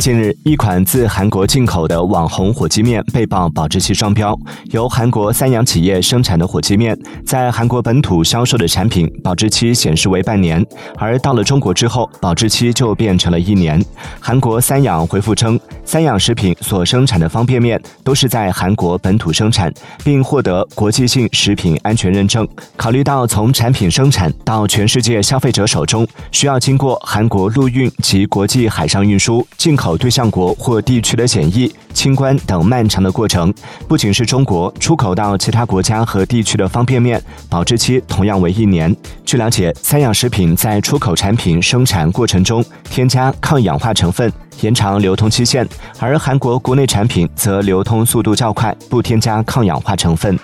近日，一款自韩国进口的网红火鸡面被曝保质期双标。由韩国三洋企业生产的火鸡面，在韩国本土销售的产品保质期显示为半年，而到了中国之后，保质期就变成了一年。韩国三养回复称，三养食品所生产的方便面都是在韩国本土生产，并获得国际性食品安全认证。考虑到从产品生产到全世界消费者手中，需要经过韩国陆运及国际海上运输、进口。对象国或地区的检疫、清关等漫长的过程，不仅是中国出口到其他国家和地区的方便面，保质期同样为一年。据了解，三养食品在出口产品生产过程中添加抗氧化成分，延长流通期限；而韩国国内产品则流通速度较快，不添加抗氧化成分。